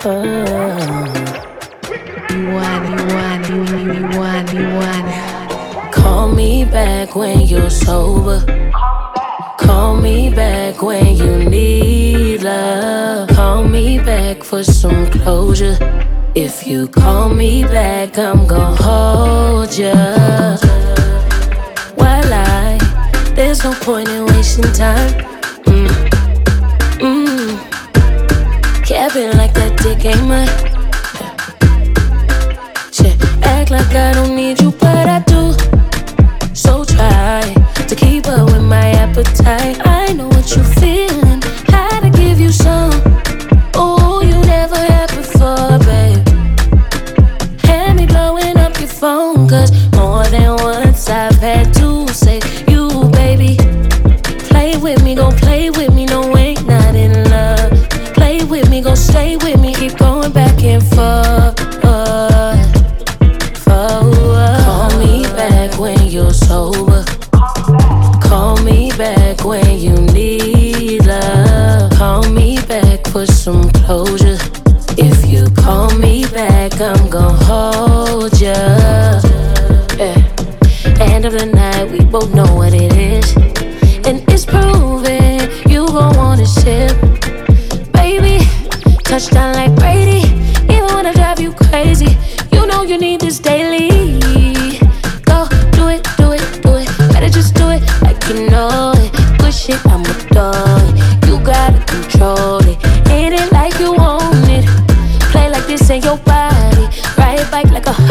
You want, you want, you want, you want. Call me back when you're sober. Call me back when you need love. Call me back for some closure. If you call me back, I'm gonna hold you. While I, There's no point in wasting time. Clapping like that dick ain't mine. Shit, act like I don't need you. you need love. Call me back for some closure. If you call me back, I'm gonna hold you. End of the night, we both know what it is. And it's proven you gon' wanna ship. Baby, touchdown like crazy. your body. Ride it like a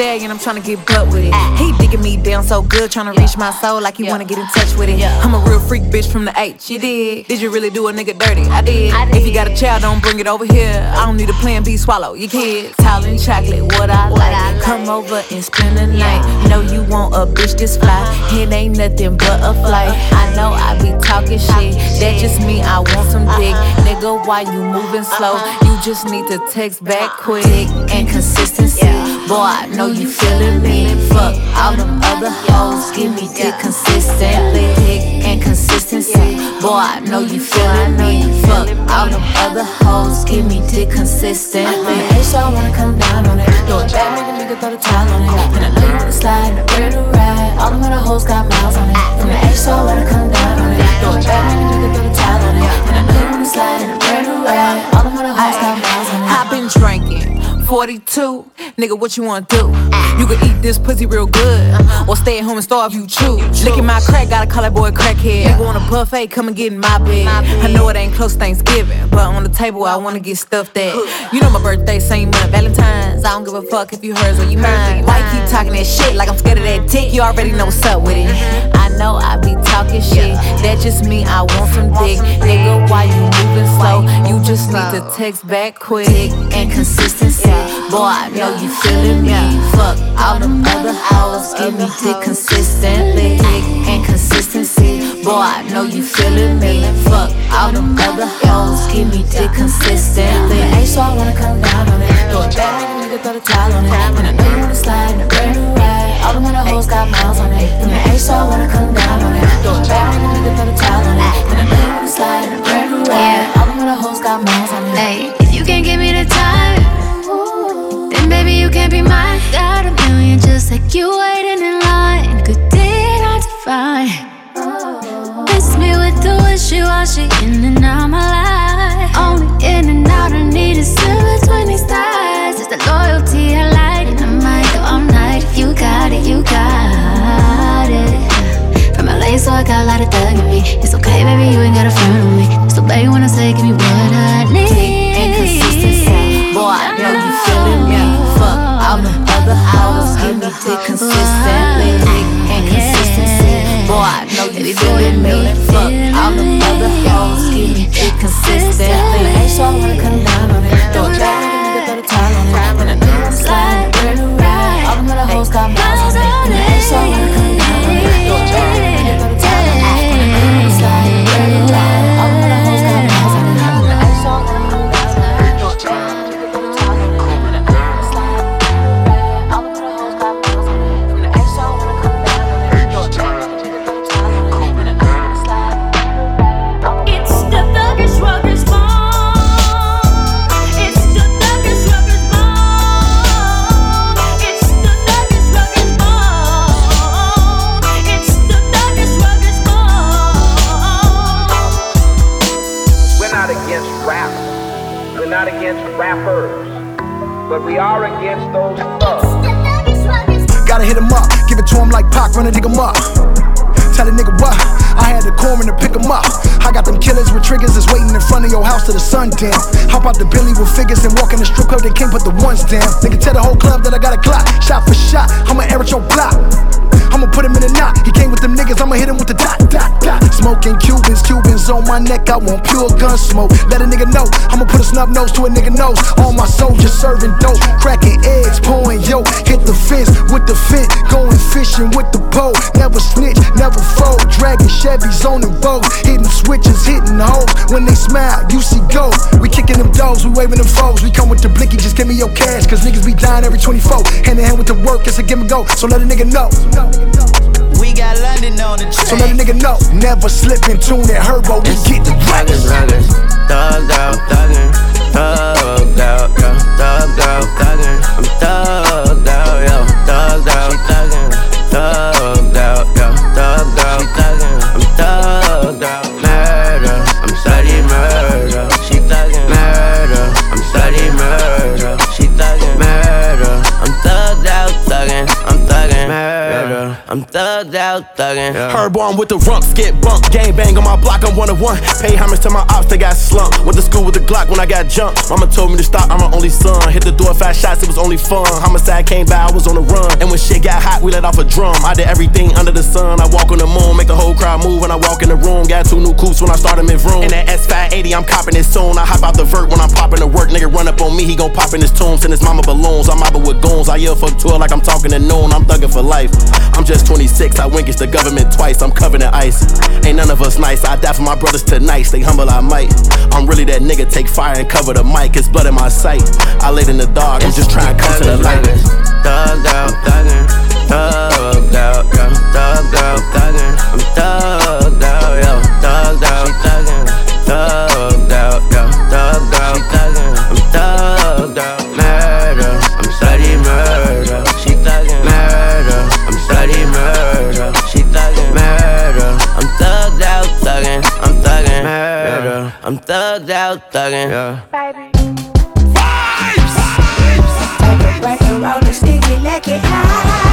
stallion, I'm trying to get butt with it. He digging me down so good, tryna reach my soul like he wanna get in touch with it. I'm a real freak bitch from the H. You did? Did you really do a nigga dirty? I did. If you got a child, don't bring it over here. I don't need a plan B, swallow your kids. Tall and chocolate, what I like. Come over and spend the night. Know you want a bitch this fly. It ain't nothing but a flight. I know I be talking shit. That just mean I want some dick. Uh-huh. Nigga, why you moving slow? Uh-huh. You just need to text back uh-huh. quick and consistency. Boy, I know you feeling me. Fuck all them other hoes. Give me dick consistently. Dick and consistency. Boy, I know you feeling me. Fuck all them other hoes. Give me dick consistently. Hey, so I wanna come down on it. Do it back, make a nigga throw the towel on it. And I know you wanna slide, and I'm ready to ride. All them other hoes got miles on it. From the H, so I wanna come down on it. Do it back, make a nigga throw the towel on it. And I know you wanna slide, and I'm ready to ride. All them other hoes got miles on it. I've been drinking. 42, nigga, what you wanna do? You can eat this pussy real good, or stay at home and starve you choose. Licking my crack, gotta call that boy crackhead. Nigga want a buffet, come and get in my bed. I know it ain't close Thanksgiving, but on the table I wanna get stuffed at. You know my birthday, same month, Valentine's. I don't give a fuck if you hers or you mine. Why you keep talking that shit like I'm scared of that dick? You already know what's up with it. Know I be talking shit, that just mean I want some dick. Nigga, why you moving slow? You just need to text back quick and consistency. Boy, I know you feeling me. Fuck all them other hoes, give me dick consistently. Dick and consistency. Boy, I know you feeling me. Fuck all them other hoes, give me dick consistently. Hey, so I wanna come down on it. Throw it back, nigga throw the towel on it. And I know you wanna slide like Pac, run a nigga up. Tell a nigga what? I had the corn to pick him up. I got them killers with triggers that's waiting in front of your house till the sun dim. Hop out the Billy with figures and walk in the strip club, they can't put the ones down. Nigga tell the whole club that I got a clock. Shot for shot, I'ma air at your block. I'ma put him in a knot. He came with them niggas, I'ma hit him with the dot, dot, dot. Smoking Cubans, Cubans on my neck. I want pure gun smoke. Let a nigga know. I'ma put a snub nose to a nigga nose. All my soldiers serving dope, cracking eggs, pouring yo. Hit the fence with the fence, going fishing with the pole. Never snitch, never fold. Dragging Chevys on the road, hitting switches, hitting hoes. When they smile, you see gold. We kicking them doors, we waving them foes. We come with the blicky, just give me your cash. Cause niggas be dying every 24. Hand in hand with the work, it's a give and go. So let a nigga know. We got London on the So let a nigga know. Never slip in tune that herbo. We get the Thuggin', dragon. thuggin', thugged out, thuggin', thugged out, yo, thugged out, thuggin', I'm thugged out, yo, thugged out, I'm thugged out, thuggin', I'm I'm thugged out, thuggin'. Yeah. Herb on with the rumps, get bumped. Gang bang on my block, I'm one of one. Pay homage to my ops, they got slumped. Went to school with the Glock when I got jumped. Mama told me to stop, I'm her only son. Hit the door, five shots, it was only fun. Homicide came by, I was on the run. And when shit got hot, we let off a drum. I did everything under the sun. I walk on the moon, make the whole crowd move when I walk in the room. Got two new coupes when I started mid room. In that S580, I'm copping it soon. I hop out the vert when I'm popping the work. Nigga run up on me, he gon' pop in his tomb. Send his mama balloons. I'm mobbing with goons. I yell fuck tour like I'm talking to noon. I'm thugging for life. I'm just 26, I wink the government twice. I'm covered in ice. Ain't none of us nice. I die for my brothers tonight. Stay humble, I might. I'm really that nigga. Take fire and cover the mic. It's blood in my sight. I laid in the dark. I'm just trying to come to the light. Thugged out, thuggin'. Thugged out. Thugged out, thuggin'. I'm thugged out, thugged out, thuggin'. Yeah. Break and roll the sticky, lick it high.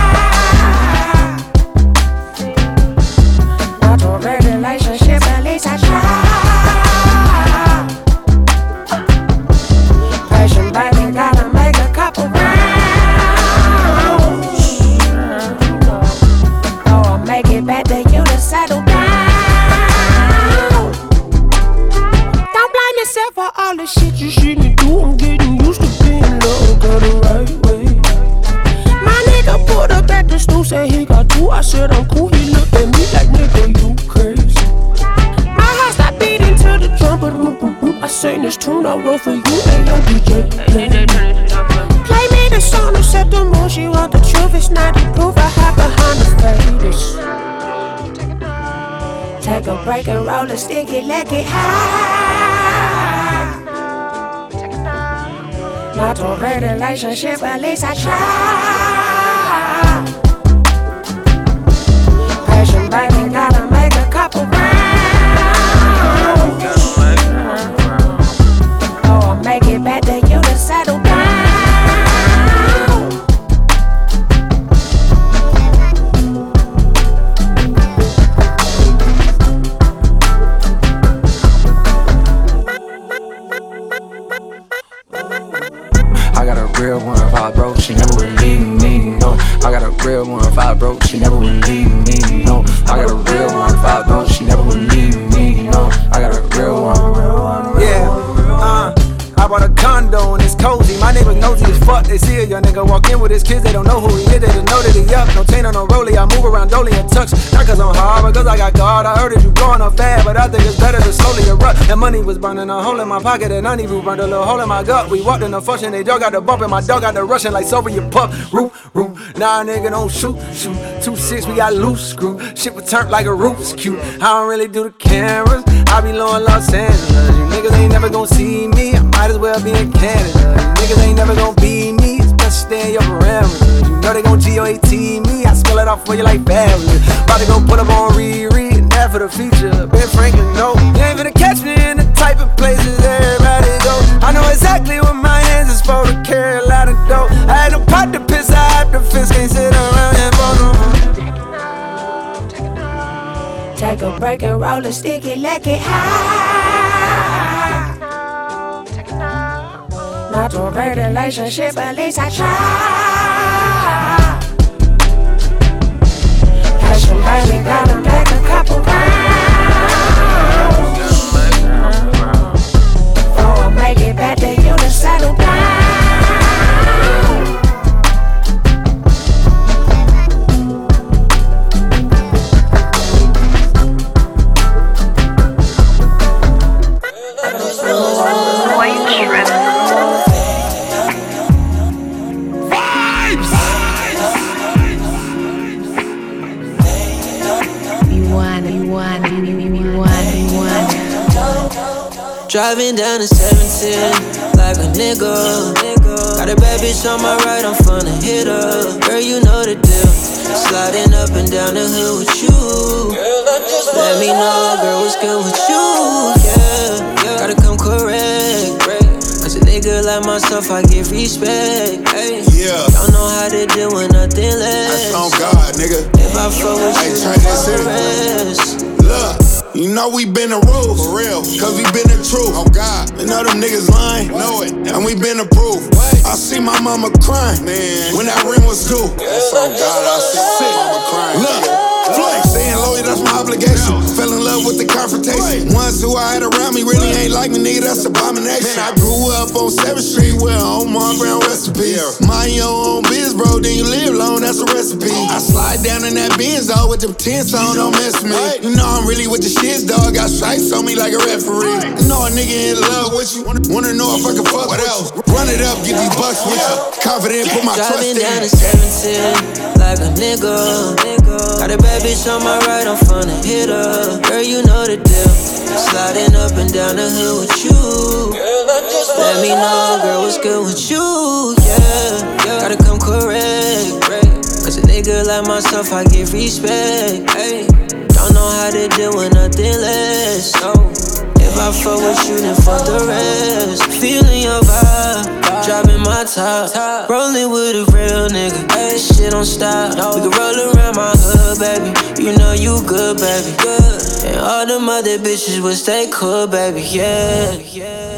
Said he got two. I said I'm cool. He looked at me like nigga, you crazy. My heart stopped beating to the drum, but boop, boop, boop. I sang this tune, I wrote for you, and yo DJ. Play. Play me the song and set the mood. She want the truth, it's not the proof. I hide behind the face. Take a break and roll a sticky, let it high. Not a great relationship, at least I try. Patient baby, condo and it's cozy. My neighbors nosy as fuck. They see a young nigga walk in with his kids, they don't know who he is. They don't know that he up. No chain on no rollie. I move around dolly and touch. Not cause I'm hard, but cause I got God. I heard that you blowing up fast, but I think it's better to slowly erupt. That money was burning a hole in my pocket, and I need to burned a little hole in my gut. We walked in the function, they dog got the bump, and my dog got the rushing like Soviet pup. Root, root. Nah, nigga, don't shoot, shoot. Two six, we got loose screw. Shit was turned like a Rubik's cube. I don't really do the cameras. I be low in Los Angeles. You niggas ain't never gonna see me. I might as well be in Canada. Niggas ain't never gonna be me. Best stay in your parameters. You know they gon' GOAT me. I spell it off for you like family. About to put up on Riri. And that for the feature. Ben Franklin, no. You ain't gonna catch me in the type of places everybody go. I know exactly what my hands is for to carry a lot of dough. I had no pot to piss, I had to fist. Can't sit around and no Take a break and roll a sticky, let it high. Not a great relationship, at least I try. Passion, baby, gotta make a couple rounds. Bitch on my right, I'm finna hit her. Girl, you know the deal. Sliding up and down the hood with you. Let me know, girl, what's good with you. Yeah, gotta come correct. Cause a nigga like myself, I give respect. Hey. Yeah. Don't know how to deal with nothing less. That's on God, nigga. If I I fuck with Hey, you, try this you know we been the rules. For real. Cause we been the truth. Oh God. And know them niggas lying. Know it. And we been proof. I see my mama crying. Man. When that ring was due. That's on God. I see my mama crying. Look. Flex, staying loyal, that's my obligation. Fell in love with the confrontation. Ones who I had around me really ain't like me, nigga, that's abomination. Man, I grew up on 7th Street with Omar Brown recipes. Mind your own biz, bro, then you live long, that's a recipe. Oh. I slide down in that Benz, dog, with them tents on, don't mess with me. You know I'm really with the shits, dog, got stripes on me like a referee. You know a nigga in love with you, wanna, wanna know if I can fuck what else? Run it up, get these bucks with you. Confident, put my trust Driving in down it. the 17 like a nigga. Got a bad bitch on my right, I'm finna hit her. Girl, you know the deal. Sliding up and down the hood with you. Like myself, I give respect. Hey, don't know how to deal with nothing less. No. If I fuck with you, then fuck the rest. Feeling your vibe, dropping my top. Rolling with a real nigga, hey, shit don't stop. We can roll around my hood, baby. You know you good, baby. Good. And all them other bitches will stay cool, baby. Yeah, yeah.